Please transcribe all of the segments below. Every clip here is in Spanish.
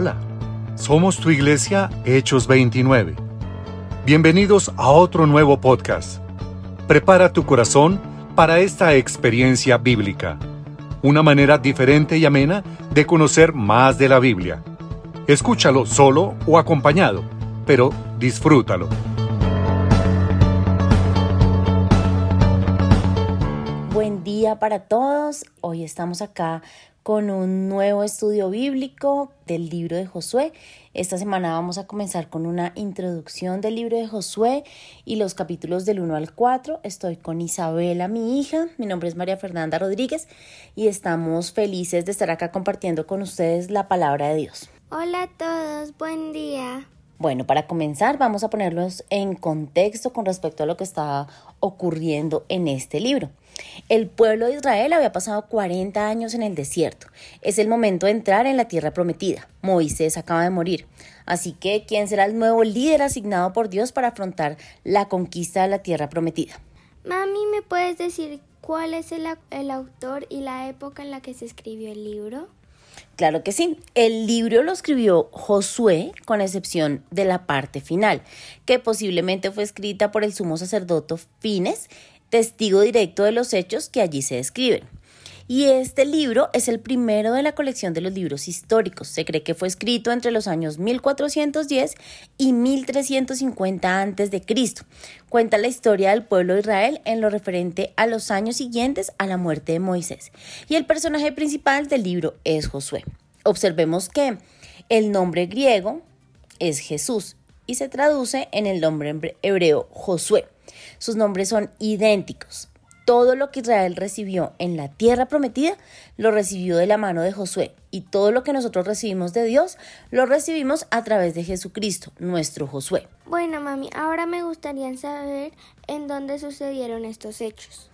Hola, somos tu iglesia Hechos 29. Bienvenidos a otro nuevo podcast. Prepara tu corazón para esta experiencia bíblica, una manera diferente y amena de conocer más de la Biblia. Escúchalo solo o acompañado, pero disfrútalo. Buen día para todos. Hoy estamos acá con un nuevo estudio bíblico del libro de Josué. Esta semana vamos a comenzar con una introducción del libro de Josué y los capítulos del 1 al 4. Estoy con Isabela, mi hija. Mi nombre es María Fernanda Rodríguez y estamos felices de estar acá compartiendo con ustedes la palabra de Dios. Hola a todos, buen día. Bueno, para comenzar vamos a ponerlos en contexto con respecto a lo que está ocurriendo en este libro. El pueblo de Israel había pasado 40 años en el desierto. Es el momento de entrar en la tierra prometida. Moisés acaba de morir. Así que, ¿quién será el nuevo líder asignado por Dios para afrontar la conquista de la tierra prometida? Mami, ¿me puedes decir cuál es el, el autor y la época en la que se escribió el libro? Claro que sí. El libro lo escribió Josué, con excepción de la parte final, que posiblemente fue escrita por el sumo sacerdote Fines testigo directo de los hechos que allí se describen. Y este libro es el primero de la colección de los libros históricos. Se cree que fue escrito entre los años 1410 y 1350 a.C. Cuenta la historia del pueblo de Israel en lo referente a los años siguientes a la muerte de Moisés. Y el personaje principal del libro es Josué. Observemos que el nombre griego es Jesús y se traduce en el nombre hebreo Josué. Sus nombres son idénticos. Todo lo que Israel recibió en la tierra prometida lo recibió de la mano de Josué y todo lo que nosotros recibimos de Dios lo recibimos a través de Jesucristo, nuestro Josué. Bueno, mami, ahora me gustaría saber en dónde sucedieron estos hechos.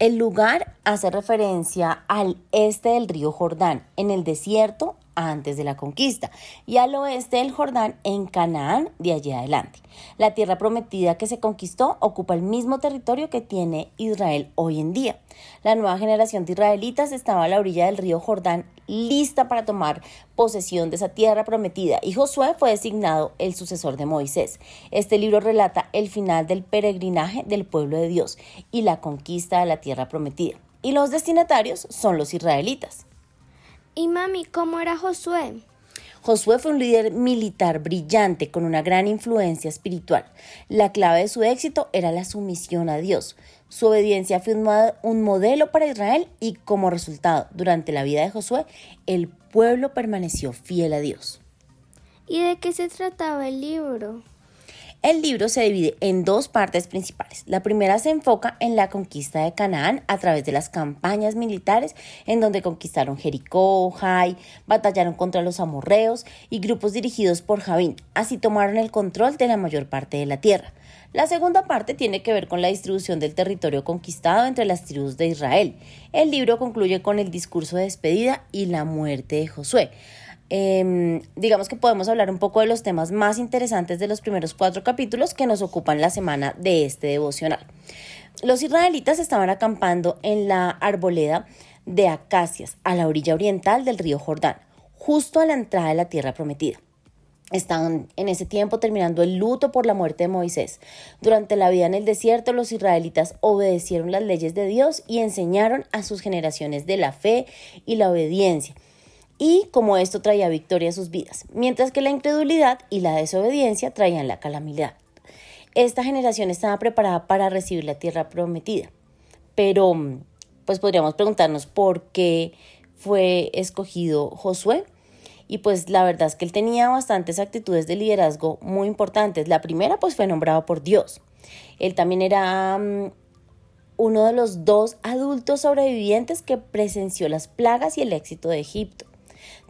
El lugar hace referencia al este del río Jordán, en el desierto antes de la conquista, y al oeste del Jordán en Canaán de allí adelante. La tierra prometida que se conquistó ocupa el mismo territorio que tiene Israel hoy en día. La nueva generación de israelitas estaba a la orilla del río Jordán lista para tomar posesión de esa tierra prometida y Josué fue designado el sucesor de Moisés. Este libro relata el final del peregrinaje del pueblo de Dios y la conquista de la tierra prometida. Y los destinatarios son los israelitas. Y mami, ¿cómo era Josué? Josué fue un líder militar brillante con una gran influencia espiritual. La clave de su éxito era la sumisión a Dios. Su obediencia fue un modelo para Israel y como resultado, durante la vida de Josué, el pueblo permaneció fiel a Dios. ¿Y de qué se trataba el libro? El libro se divide en dos partes principales. La primera se enfoca en la conquista de Canaán a través de las campañas militares en donde conquistaron Jericó, Jai, batallaron contra los amorreos y grupos dirigidos por Javín. Así tomaron el control de la mayor parte de la tierra. La segunda parte tiene que ver con la distribución del territorio conquistado entre las tribus de Israel. El libro concluye con el discurso de despedida y la muerte de Josué. Em, digamos que podemos hablar un poco de los temas más interesantes de los primeros cuatro capítulos que nos ocupan la semana de este devocional. Los israelitas estaban acampando en la arboleda de acacias a la orilla oriental del río Jordán, justo a la entrada de la tierra prometida. Estaban en ese tiempo terminando el luto por la muerte de Moisés. Durante la vida en el desierto, los israelitas obedecieron las leyes de Dios y enseñaron a sus generaciones de la fe y la obediencia y como esto traía victoria a sus vidas, mientras que la incredulidad y la desobediencia traían la calamidad. Esta generación estaba preparada para recibir la tierra prometida, pero pues podríamos preguntarnos por qué fue escogido Josué. Y pues la verdad es que él tenía bastantes actitudes de liderazgo muy importantes. La primera pues fue nombrado por Dios. Él también era mm, uno de los dos adultos sobrevivientes que presenció las plagas y el éxito de Egipto.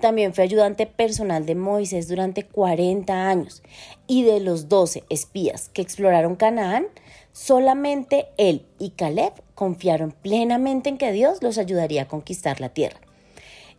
También fue ayudante personal de Moisés durante 40 años y de los 12 espías que exploraron Canaán, solamente él y Caleb confiaron plenamente en que Dios los ayudaría a conquistar la tierra.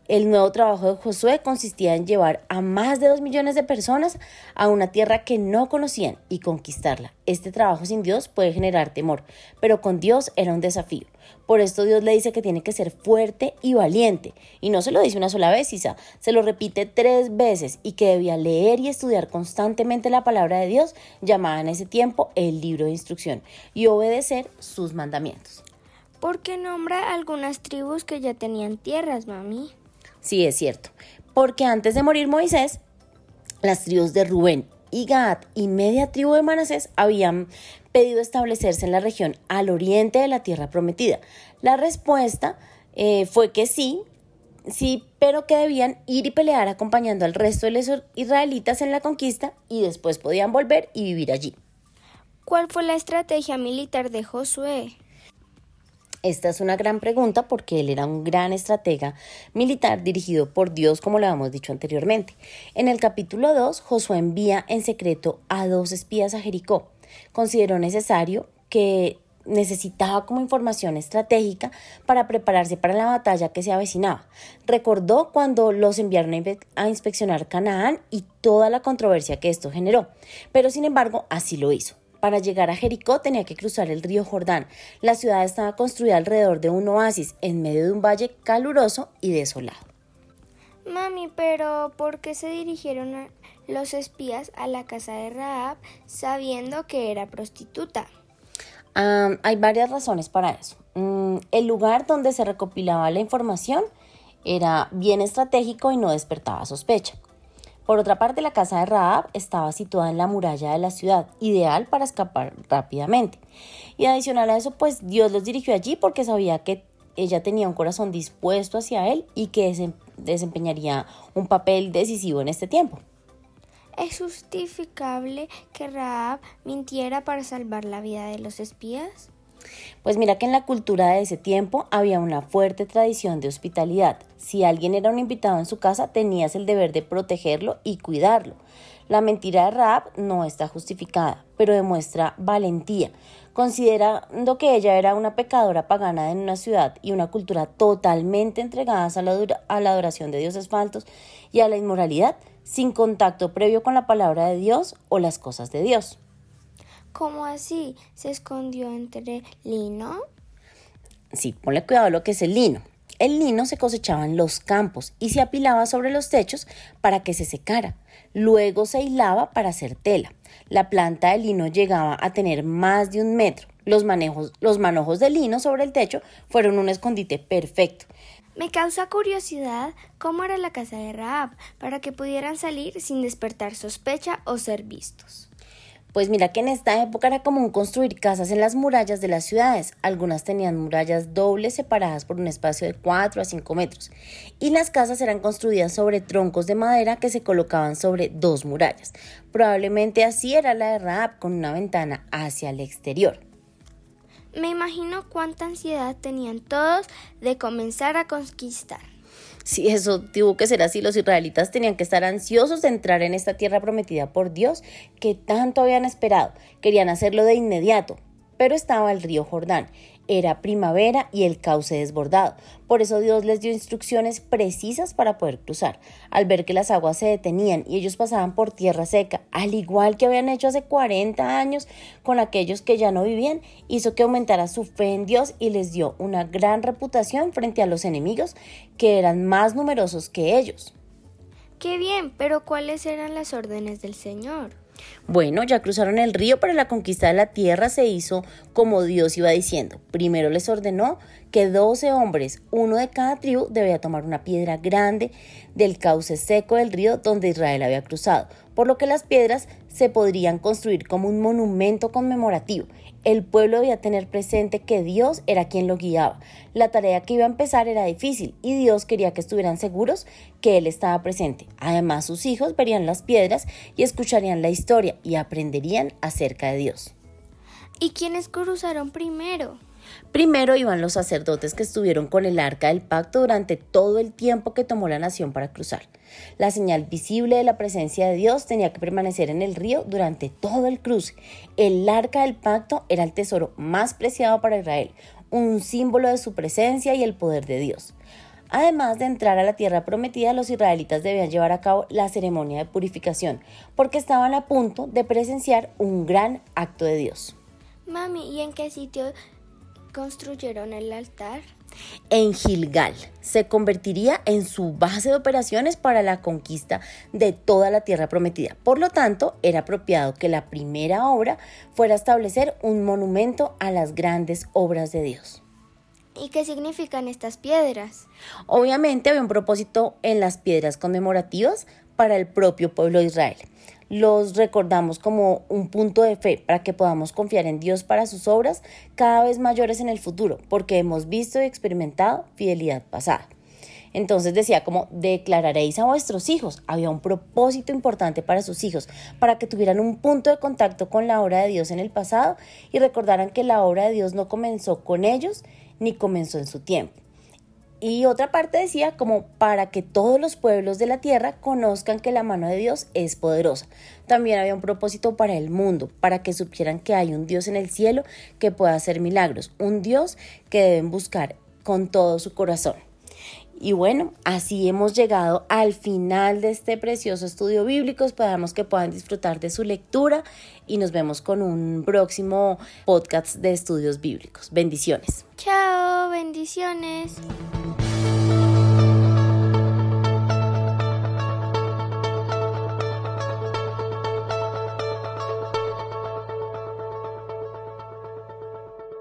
El nuevo trabajo de Josué consistía en llevar a más de dos millones de personas a una tierra que no conocían y conquistarla. Este trabajo sin Dios puede generar temor, pero con Dios era un desafío. Por esto Dios le dice que tiene que ser fuerte y valiente. Y no se lo dice una sola vez, Isa, se lo repite tres veces y que debía leer y estudiar constantemente la palabra de Dios, llamada en ese tiempo el libro de instrucción, y obedecer sus mandamientos. ¿Por qué nombra algunas tribus que ya tenían tierras, mami? Sí, es cierto. Porque antes de morir Moisés, las tribus de Rubén y Gad y media tribu de Manasés habían pedido establecerse en la región al oriente de la tierra prometida. La respuesta eh, fue que sí, sí, pero que debían ir y pelear acompañando al resto de los israelitas en la conquista y después podían volver y vivir allí. ¿Cuál fue la estrategia militar de Josué? Esta es una gran pregunta porque él era un gran estratega militar dirigido por Dios, como lo habíamos dicho anteriormente. En el capítulo 2, Josué envía en secreto a dos espías a Jericó. Consideró necesario que necesitaba como información estratégica para prepararse para la batalla que se avecinaba. Recordó cuando los enviaron a inspeccionar Canaán y toda la controversia que esto generó, pero sin embargo así lo hizo. Para llegar a Jericó tenía que cruzar el río Jordán. La ciudad estaba construida alrededor de un oasis en medio de un valle caluroso y desolado. Mami, pero ¿por qué se dirigieron los espías a la casa de Raab sabiendo que era prostituta? hay varias razones para eso. Mm, el lugar donde se recopilaba la información era bien estratégico y no despertaba sospecha. Por otra parte, la casa de Raab estaba situada en la muralla de la ciudad, ideal para escapar rápidamente. Y adicional a eso, pues Dios los dirigió allí porque sabía que ella tenía un corazón dispuesto hacia él y que desempeñaría un papel decisivo en este tiempo. ¿Es justificable que Raab mintiera para salvar la vida de los espías? Pues mira que en la cultura de ese tiempo había una fuerte tradición de hospitalidad. Si alguien era un invitado en su casa, tenías el deber de protegerlo y cuidarlo. La mentira de Raab no está justificada, pero demuestra valentía, considerando que ella era una pecadora pagana en una ciudad y una cultura totalmente entregadas a la, a la adoración de dioses falsos y a la inmoralidad, sin contacto previo con la palabra de Dios o las cosas de Dios. ¿Cómo así? ¿Se escondió entre lino? Sí, ponle cuidado a lo que es el lino. El lino se cosechaba en los campos y se apilaba sobre los techos para que se secara. Luego se hilaba para hacer tela. La planta de lino llegaba a tener más de un metro. Los, manejos, los manojos de lino sobre el techo fueron un escondite perfecto. Me causa curiosidad cómo era la casa de Raab para que pudieran salir sin despertar sospecha o ser vistos. Pues mira que en esta época era común construir casas en las murallas de las ciudades. Algunas tenían murallas dobles separadas por un espacio de 4 a 5 metros. Y las casas eran construidas sobre troncos de madera que se colocaban sobre dos murallas. Probablemente así era la de con una ventana hacia el exterior. Me imagino cuánta ansiedad tenían todos de comenzar a conquistar. Si eso tuvo que ser así, los israelitas tenían que estar ansiosos de entrar en esta tierra prometida por Dios que tanto habían esperado. Querían hacerlo de inmediato, pero estaba el río Jordán era primavera y el cauce desbordado. Por eso Dios les dio instrucciones precisas para poder cruzar. Al ver que las aguas se detenían y ellos pasaban por tierra seca, al igual que habían hecho hace 40 años con aquellos que ya no vivían, hizo que aumentara su fe en Dios y les dio una gran reputación frente a los enemigos que eran más numerosos que ellos. Qué bien, pero ¿cuáles eran las órdenes del Señor? Bueno, ya cruzaron el río, pero la conquista de la tierra se hizo como Dios iba diciendo. Primero les ordenó que doce hombres, uno de cada tribu, debía tomar una piedra grande del cauce seco del río donde Israel había cruzado, por lo que las piedras se podrían construir como un monumento conmemorativo. El pueblo debía tener presente que Dios era quien lo guiaba. La tarea que iba a empezar era difícil y Dios quería que estuvieran seguros que Él estaba presente. Además, sus hijos verían las piedras y escucharían la historia y aprenderían acerca de Dios. ¿Y quiénes cruzaron primero? Primero iban los sacerdotes que estuvieron con el arca del pacto durante todo el tiempo que tomó la nación para cruzar. La señal visible de la presencia de Dios tenía que permanecer en el río durante todo el cruce. El arca del pacto era el tesoro más preciado para Israel, un símbolo de su presencia y el poder de Dios. Además de entrar a la tierra prometida, los israelitas debían llevar a cabo la ceremonia de purificación, porque estaban a punto de presenciar un gran acto de Dios. Mami, ¿y en qué sitio construyeron el altar? En Gilgal se convertiría en su base de operaciones para la conquista de toda la tierra prometida. Por lo tanto, era apropiado que la primera obra fuera establecer un monumento a las grandes obras de Dios. ¿Y qué significan estas piedras? Obviamente había un propósito en las piedras conmemorativas para el propio pueblo de Israel los recordamos como un punto de fe para que podamos confiar en Dios para sus obras cada vez mayores en el futuro, porque hemos visto y experimentado fidelidad pasada. Entonces decía como declararéis a vuestros hijos. Había un propósito importante para sus hijos, para que tuvieran un punto de contacto con la obra de Dios en el pasado y recordaran que la obra de Dios no comenzó con ellos ni comenzó en su tiempo. Y otra parte decía como para que todos los pueblos de la tierra conozcan que la mano de Dios es poderosa. También había un propósito para el mundo, para que supieran que hay un Dios en el cielo que puede hacer milagros, un Dios que deben buscar con todo su corazón. Y bueno, así hemos llegado al final de este precioso estudio bíblico. Esperamos que puedan disfrutar de su lectura y nos vemos con un próximo podcast de estudios bíblicos. Bendiciones. Chao, bendiciones.